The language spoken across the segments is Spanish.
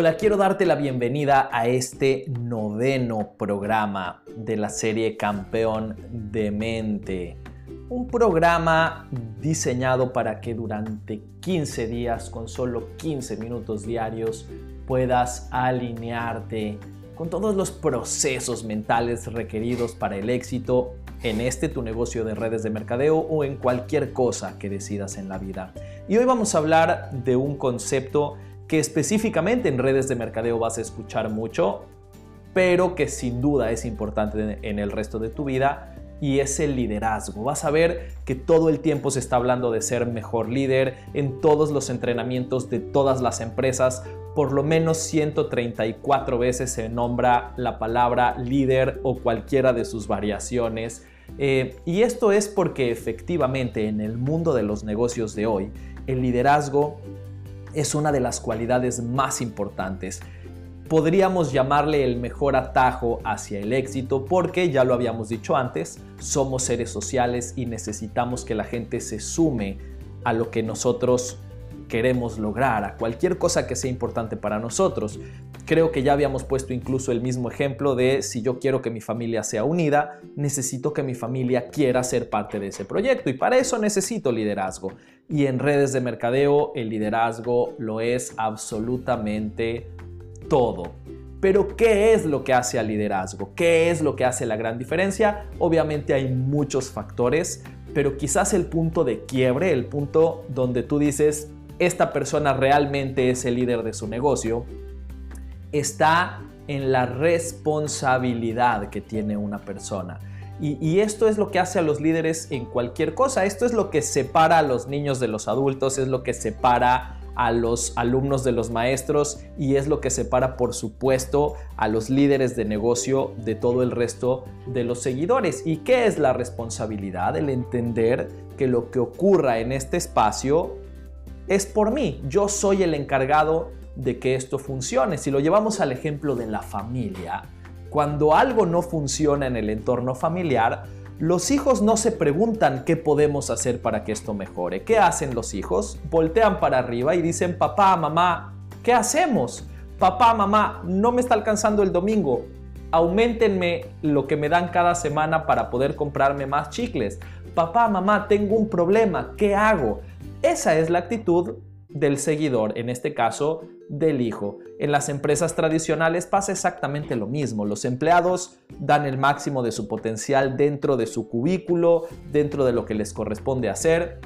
Hola, quiero darte la bienvenida a este noveno programa de la serie Campeón de Mente. Un programa diseñado para que durante 15 días, con solo 15 minutos diarios, puedas alinearte con todos los procesos mentales requeridos para el éxito en este tu negocio de redes de mercadeo o en cualquier cosa que decidas en la vida. Y hoy vamos a hablar de un concepto que específicamente en redes de mercadeo vas a escuchar mucho, pero que sin duda es importante en el resto de tu vida y es el liderazgo. Vas a ver que todo el tiempo se está hablando de ser mejor líder en todos los entrenamientos de todas las empresas. Por lo menos 134 veces se nombra la palabra líder o cualquiera de sus variaciones. Eh, y esto es porque efectivamente en el mundo de los negocios de hoy, el liderazgo es una de las cualidades más importantes. Podríamos llamarle el mejor atajo hacia el éxito porque, ya lo habíamos dicho antes, somos seres sociales y necesitamos que la gente se sume a lo que nosotros queremos lograr, a cualquier cosa que sea importante para nosotros. Creo que ya habíamos puesto incluso el mismo ejemplo de si yo quiero que mi familia sea unida, necesito que mi familia quiera ser parte de ese proyecto y para eso necesito liderazgo. Y en redes de mercadeo el liderazgo lo es absolutamente todo. Pero ¿qué es lo que hace al liderazgo? ¿Qué es lo que hace la gran diferencia? Obviamente hay muchos factores, pero quizás el punto de quiebre, el punto donde tú dices, esta persona realmente es el líder de su negocio, está en la responsabilidad que tiene una persona. Y, esto es lo que hace a los líderes en cualquier cosa. Esto es lo que separa a los niños de los adultos, es lo que separa a los alumnos de los maestros y es lo que separa, por supuesto, a los líderes de negocio de todo el resto de los seguidores. ¿Y qué es la responsabilidad? El entender que lo que ocurra en este espacio es por mí. Yo soy el encargado de que esto funcione. Si lo llevamos al ejemplo de la familia, cuando algo no funciona en el entorno familiar, los hijos no se preguntan qué podemos hacer para que esto mejore. ¿Qué hacen los hijos? Voltean para arriba y dicen, papá, mamá, ¿qué hacemos? Papá, mamá, no me está alcanzando el domingo. Aumentenme lo que me dan cada semana para poder comprarme más chicles. Papá, mamá, tengo un problema. ¿Qué hago? Esa es la actitud del seguidor, en este caso del hijo. En las empresas tradicionales pasa exactamente lo mismo. Los empleados dan el máximo de su potencial dentro de su cubículo, dentro de lo que les corresponde hacer.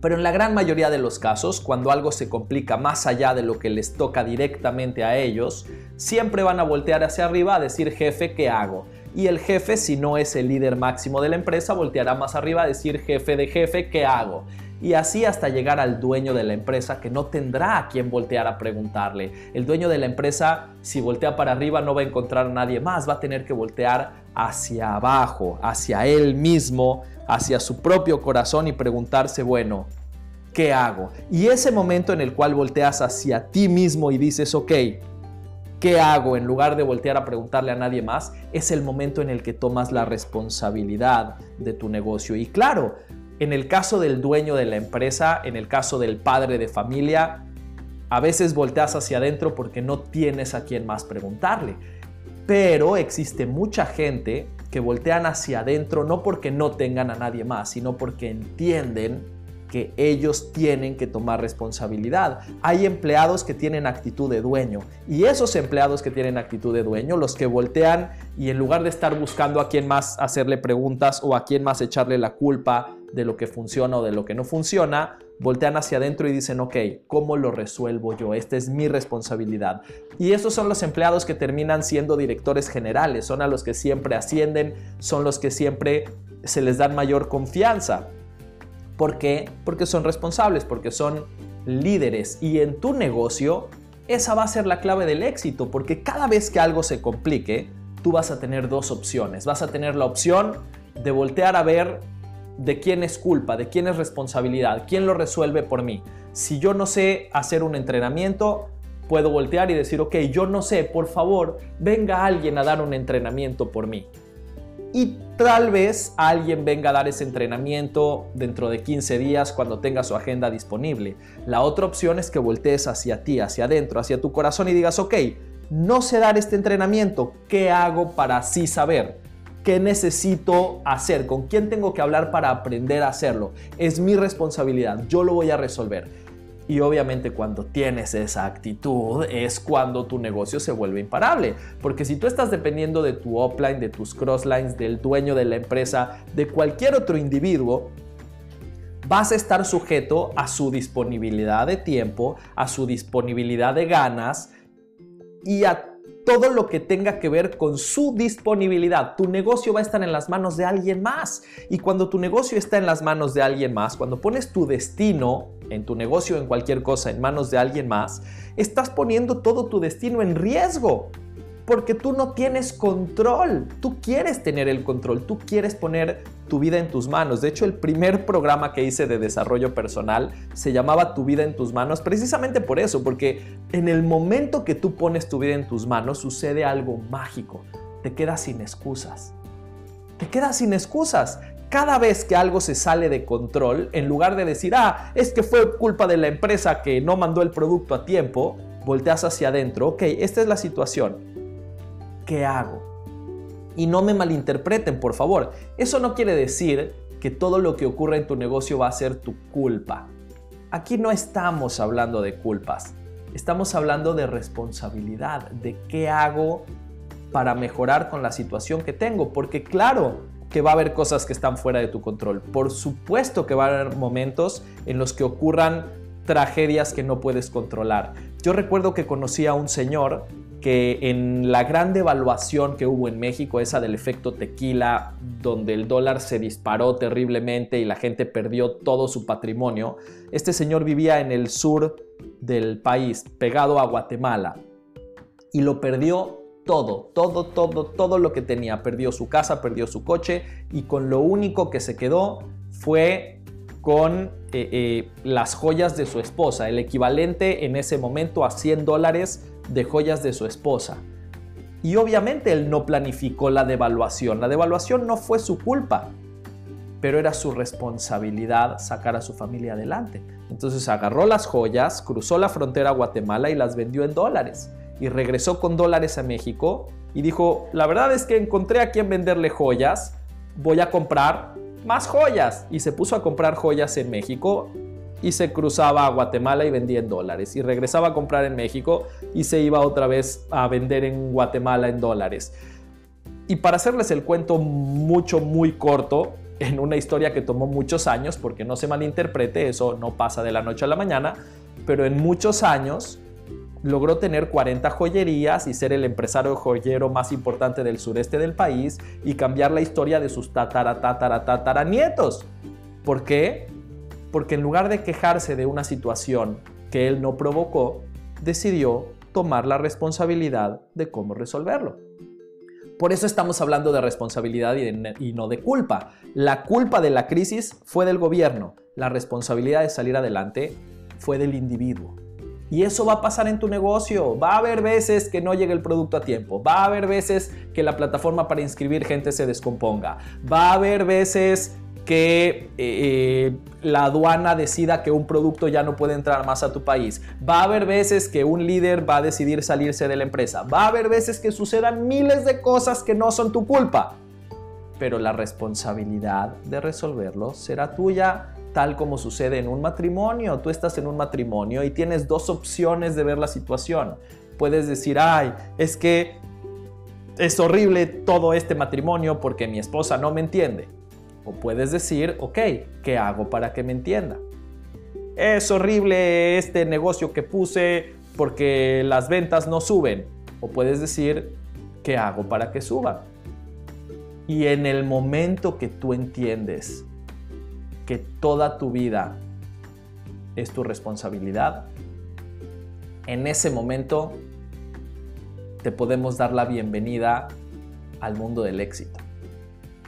Pero en la gran mayoría de los casos, cuando algo se complica más allá de lo que les toca directamente a ellos, siempre van a voltear hacia arriba a decir jefe, ¿qué hago? Y el jefe, si no es el líder máximo de la empresa, volteará más arriba a decir jefe de jefe, ¿qué hago? Y así hasta llegar al dueño de la empresa que no tendrá a quien voltear a preguntarle. El dueño de la empresa, si voltea para arriba, no va a encontrar a nadie más, va a tener que voltear hacia abajo, hacia él mismo, hacia su propio corazón y preguntarse, bueno, ¿qué hago? Y ese momento en el cual volteas hacia ti mismo y dices, ok, ¿qué hago? En lugar de voltear a preguntarle a nadie más, es el momento en el que tomas la responsabilidad de tu negocio. Y claro, en el caso del dueño de la empresa, en el caso del padre de familia, a veces volteas hacia adentro porque no tienes a quien más preguntarle. Pero existe mucha gente que voltean hacia adentro no porque no tengan a nadie más, sino porque entienden que ellos tienen que tomar responsabilidad. Hay empleados que tienen actitud de dueño y esos empleados que tienen actitud de dueño, los que voltean y en lugar de estar buscando a quién más hacerle preguntas o a quién más echarle la culpa de lo que funciona o de lo que no funciona, voltean hacia adentro y dicen, ok, ¿cómo lo resuelvo yo? Esta es mi responsabilidad. Y esos son los empleados que terminan siendo directores generales, son a los que siempre ascienden, son los que siempre se les dan mayor confianza. ¿Por qué? Porque son responsables, porque son líderes. Y en tu negocio, esa va a ser la clave del éxito, porque cada vez que algo se complique, tú vas a tener dos opciones. Vas a tener la opción de voltear a ver de quién es culpa, de quién es responsabilidad, quién lo resuelve por mí. Si yo no sé hacer un entrenamiento, puedo voltear y decir, ok, yo no sé, por favor, venga alguien a dar un entrenamiento por mí. y tal vez alguien venga a dar ese entrenamiento dentro de 15 días cuando tenga su agenda disponible. La otra opción es que voltees hacia ti, hacia adentro, hacia tu corazón y digas, ok, no sé dar este entrenamiento, ¿qué hago para así saber? ¿Qué necesito hacer? ¿Con quién tengo que hablar para aprender a hacerlo? Es mi responsabilidad, yo lo voy a resolver. Y obviamente cuando tienes esa actitud es cuando tu negocio se vuelve imparable. Porque si tú estás dependiendo de tu offline, de tus crosslines, del dueño de la empresa, de cualquier otro individuo, vas a estar sujeto a su disponibilidad de tiempo, a su disponibilidad de ganas y a todo lo que tenga que ver con su disponibilidad. Tu negocio va a estar en las manos de alguien más. Y cuando tu negocio está en las manos de alguien más, cuando pones tu destino en tu negocio, en cualquier cosa, en manos de alguien más, estás poniendo todo tu destino en riesgo porque tú no tienes control. Tú quieres tener el control, tú quieres poner tu vida en tus manos. De hecho, el primer programa que hice de desarrollo personal se llamaba Tu vida en tus manos, precisamente por eso, porque en el momento que tú pones tu vida en tus manos sucede algo mágico. Te quedas sin excusas. Te quedas sin excusas. Cada vez que algo se sale de control, en lugar de decir, ah, es que fue culpa de la empresa que no mandó el producto a tiempo, volteas hacia adentro, ok, esta es la situación ¿qué hago? Y no me malinterpreten, por favor. Eso no quiere decir que todo lo que ocurra en tu negocio va a ser tu culpa. Aquí no estamos hablando de culpas. Estamos hablando de responsabilidad, de qué hago para mejorar con la situación que tengo. Porque claro que va a haber cosas que están fuera de tu control. Por supuesto que va a haber momentos en los que ocurran tragedias que no puedes controlar. Yo recuerdo que conocí a un señor que en la gran devaluación que hubo en México, esa del efecto tequila, donde el dólar se disparó terriblemente y la gente perdió todo su patrimonio, este señor vivía en el sur del país, pegado a Guatemala, y lo perdió todo, todo, todo, todo lo que tenía. Perdió su casa, perdió su coche y con lo único que se quedó fue con eh, eh, las joyas de su esposa, el equivalente en ese momento a 100 dólares de joyas de su esposa. Y obviamente él no planificó la devaluación. La devaluación no fue su culpa, pero era su responsabilidad sacar a su familia adelante. Entonces agarró las joyas, cruzó la frontera a Guatemala y las vendió en dólares. Y regresó con dólares a México y dijo, la verdad es que encontré a quien venderle joyas, voy a comprar más joyas. Y se puso a comprar joyas en México y se cruzaba a Guatemala y vendía en dólares. Y regresaba a comprar en México y se iba otra vez a vender en Guatemala en dólares. Y para hacerles el cuento mucho, muy corto, en una historia que tomó muchos años, porque no se malinterprete, eso no pasa de la noche a la mañana, pero en muchos años logró tener 40 joyerías y ser el empresario joyero más importante del sureste del país y cambiar la historia de sus tatara, nietos. ¿Por qué? porque en lugar de quejarse de una situación que él no provocó, decidió tomar la responsabilidad de cómo resolverlo. Por eso estamos hablando de responsabilidad y, no de culpa. La culpa de la crisis fue del gobierno, la responsabilidad de salir adelante fue del individuo. Y eso va a pasar en tu negocio. Va a haber veces que no llegue el producto a tiempo. Va a haber veces que la plataforma para inscribir gente se descomponga. Va a haber veces que eh, la aduana decida que un producto ya no puede entrar más a tu país. Va a haber veces que un líder va a decidir salirse de la empresa. Va a haber veces que sucedan miles de cosas que no son tu culpa. Pero la responsabilidad de resolverlo será tuya, tal como sucede en un matrimonio. Tú estás en un matrimonio y tienes dos opciones de ver la situación. Puedes decir, ay, es que es horrible todo este matrimonio porque mi esposa no me entiende o puedes decir, ok, ¿qué hago para que me entienda? Es horrible este negocio que puse porque las ventas no suben. O puedes decir, ¿qué hago para que suba? Y en el momento que tú entiendes que toda tu vida es tu responsabilidad, en ese momento te podemos dar la bienvenida al mundo del éxito.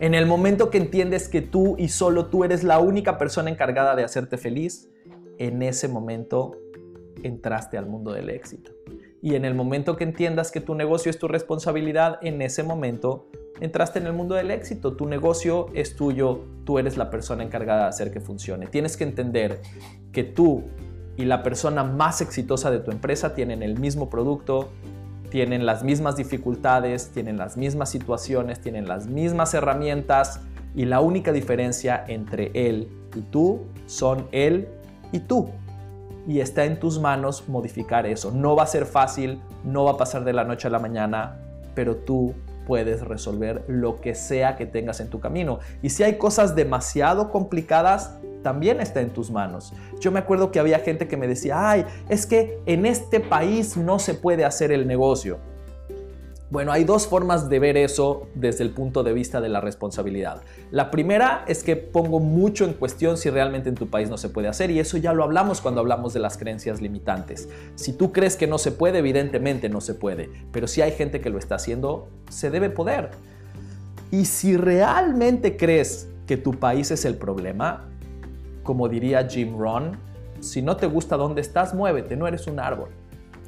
En el momento que entiendes que tú y solo tú eres la única persona encargada de hacerte feliz, en ese momento entraste al mundo del éxito. Y en el momento que entiendas que tu negocio es tu responsabilidad, en ese momento entraste en el mundo del éxito. Tu negocio es tuyo, tú eres la persona encargada de hacer que funcione. Tienes que entender que tú y la persona más exitosa de tu empresa tienen el mismo producto, tienen las mismas dificultades, tienen las mismas situaciones, tienen las mismas herramientas y la única diferencia entre él y tú son él y tú. Y está en tus manos modificar eso. No va a ser fácil, no va a pasar de la noche a la mañana, pero tú puedes resolver lo que sea que tengas en tu camino. Y si hay cosas demasiado complicadas, también está en tus manos. Yo me acuerdo que había gente que me decía, ay, es que en este país no se puede hacer el negocio. Bueno, hay dos formas de ver eso desde el punto de vista de la responsabilidad. La primera es que pongo mucho en cuestión si realmente en tu país no se puede hacer y eso ya lo hablamos cuando hablamos de las creencias limitantes. Si tú crees que no se puede, evidentemente no se puede, pero si hay gente que lo está haciendo, se debe poder. Y si realmente crees que tu país es el problema, como diría Jim Rohn, si no te gusta dónde estás, muévete, no eres un árbol.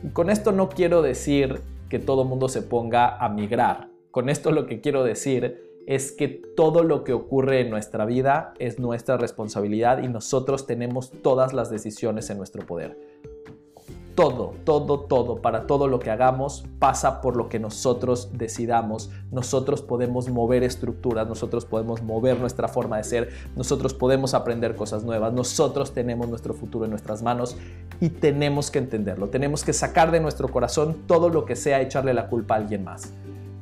Y con esto no quiero decir que todo mundo se ponga a migrar. Con esto lo que quiero decir es que todo lo que ocurre en nuestra vida es nuestra responsabilidad y nosotros tenemos todas las decisiones en nuestro poder todo, todo, todo, para todo lo que hagamos pasa por lo que nosotros decidamos. Nosotros podemos mover estructuras, nosotros podemos mover nuestra forma de ser, nosotros podemos aprender cosas nuevas, nosotros tenemos nuestro futuro en nuestras manos y tenemos que entenderlo. Tenemos que sacar de nuestro corazón todo lo que sea echarle la culpa a alguien más.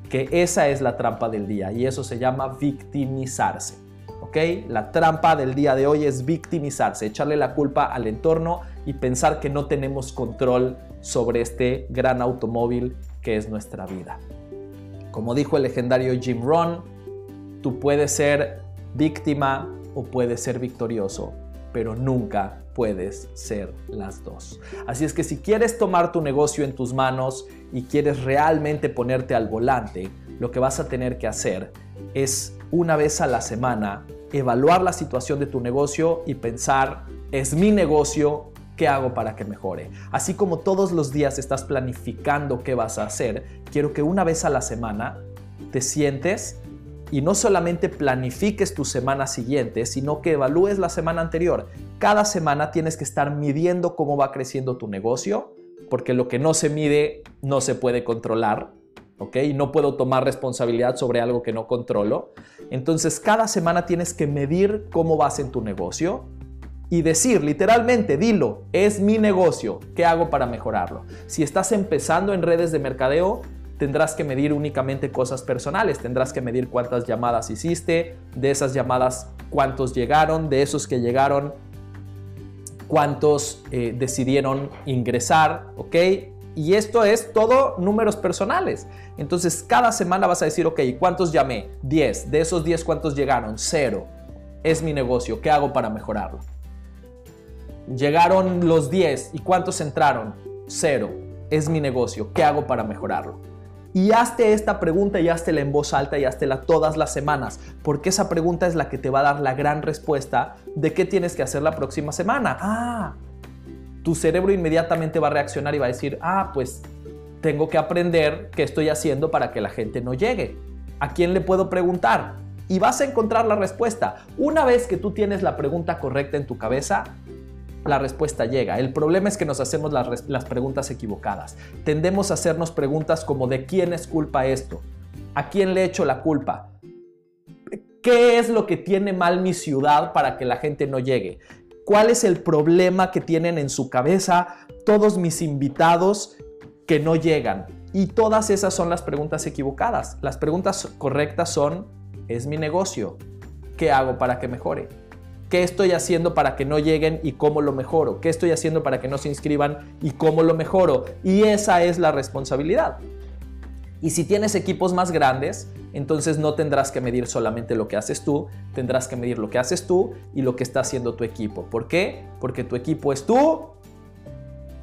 Que esa es la trampa del día y eso se llama victimizarse. ¿Ok? La trampa del día de hoy es victimizarse, echarle la culpa al entorno y pensar que no tenemos control sobre este gran automóvil que es nuestra vida. Como dijo el legendario Jim Rohn, tú puedes ser víctima o puedes ser victorioso, pero nunca puedes ser las dos. Así es que si quieres tomar tu negocio en tus manos y quieres realmente ponerte al volante, lo que vas a tener que hacer es una vez a la semana evaluar la situación de tu negocio y pensar, es mi negocio, ¿Qué hago para que mejore? Así como todos los días estás planificando qué vas a hacer, quiero que una vez a la semana te sientes y no solamente planifiques tu semana siguiente, sino que evalúes la semana anterior. Cada semana tienes que estar midiendo cómo va creciendo tu negocio, porque lo que no se mide no se puede controlar. ¿Ok? No puedo tomar responsabilidad sobre algo que no controlo. Entonces, cada semana tienes que medir cómo vas en tu negocio y decir literalmente, dilo, es mi negocio, ¿qué hago para mejorarlo? Si estás empezando en redes de mercadeo, tendrás que medir únicamente cosas personales, tendrás que medir cuántas llamadas hiciste, de esas llamadas cuántos llegaron, de esos que llegaron, cuántos eh, decidieron ingresar, ¿ok? Y esto es todo números personales. Entonces, cada semana vas a decir, ok, ¿cuántos llamé? 10. De esos 10, ¿cuántos llegaron? Cero. Es mi negocio. ¿Qué hago para mejorarlo? Llegaron los 10 y ¿cuántos entraron? Cero. Es mi negocio. ¿Qué hago para mejorarlo? Y hazte esta pregunta y haztela en voz alta y haztela todas las semanas, porque esa pregunta es la que te va a dar la gran respuesta de qué tienes que hacer la próxima semana. Ah, tu cerebro inmediatamente va a reaccionar y va a decir, ah, pues tengo que aprender qué estoy haciendo para que la gente no llegue. ¿A quién le puedo preguntar? Y vas a encontrar la respuesta. Una vez que tú tienes la pregunta correcta en tu cabeza, la respuesta llega. El problema es que nos hacemos las, preguntas equivocadas. Tendemos a hacernos preguntas como ¿de quién es culpa esto? ¿A quién le echo la culpa? ¿Qué es lo que tiene mal mi ciudad para que la gente no llegue? ¿Cuál es el problema que tienen en su cabeza todos mis invitados que no llegan? Y todas esas son las preguntas equivocadas. Las preguntas correctas son, ¿es mi negocio? ¿Qué hago para que mejore? ¿Qué estoy haciendo para que no lleguen y cómo lo mejoro? ¿Qué estoy haciendo para que no se inscriban y cómo lo mejoro? Y esa es la responsabilidad. Y si tienes equipos más grandes, entonces no tendrás que medir solamente lo que haces tú, tendrás que medir lo que haces tú y lo que está haciendo tu equipo. ¿Por qué? Porque tu equipo es tú.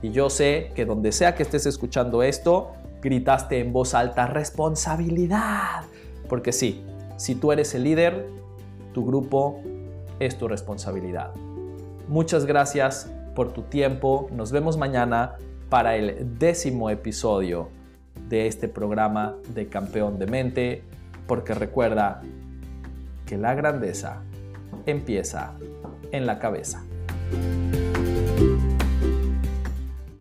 Y yo sé que donde sea que estés escuchando esto, gritaste en voz alta responsabilidad. Porque sí, si tú eres el líder, tu grupo es tu responsabilidad. Muchas gracias por tu tiempo, nos vemos mañana para el décimo episodio de este programa de Campeón de Mente, porque recuerda que la grandeza empieza en la cabeza.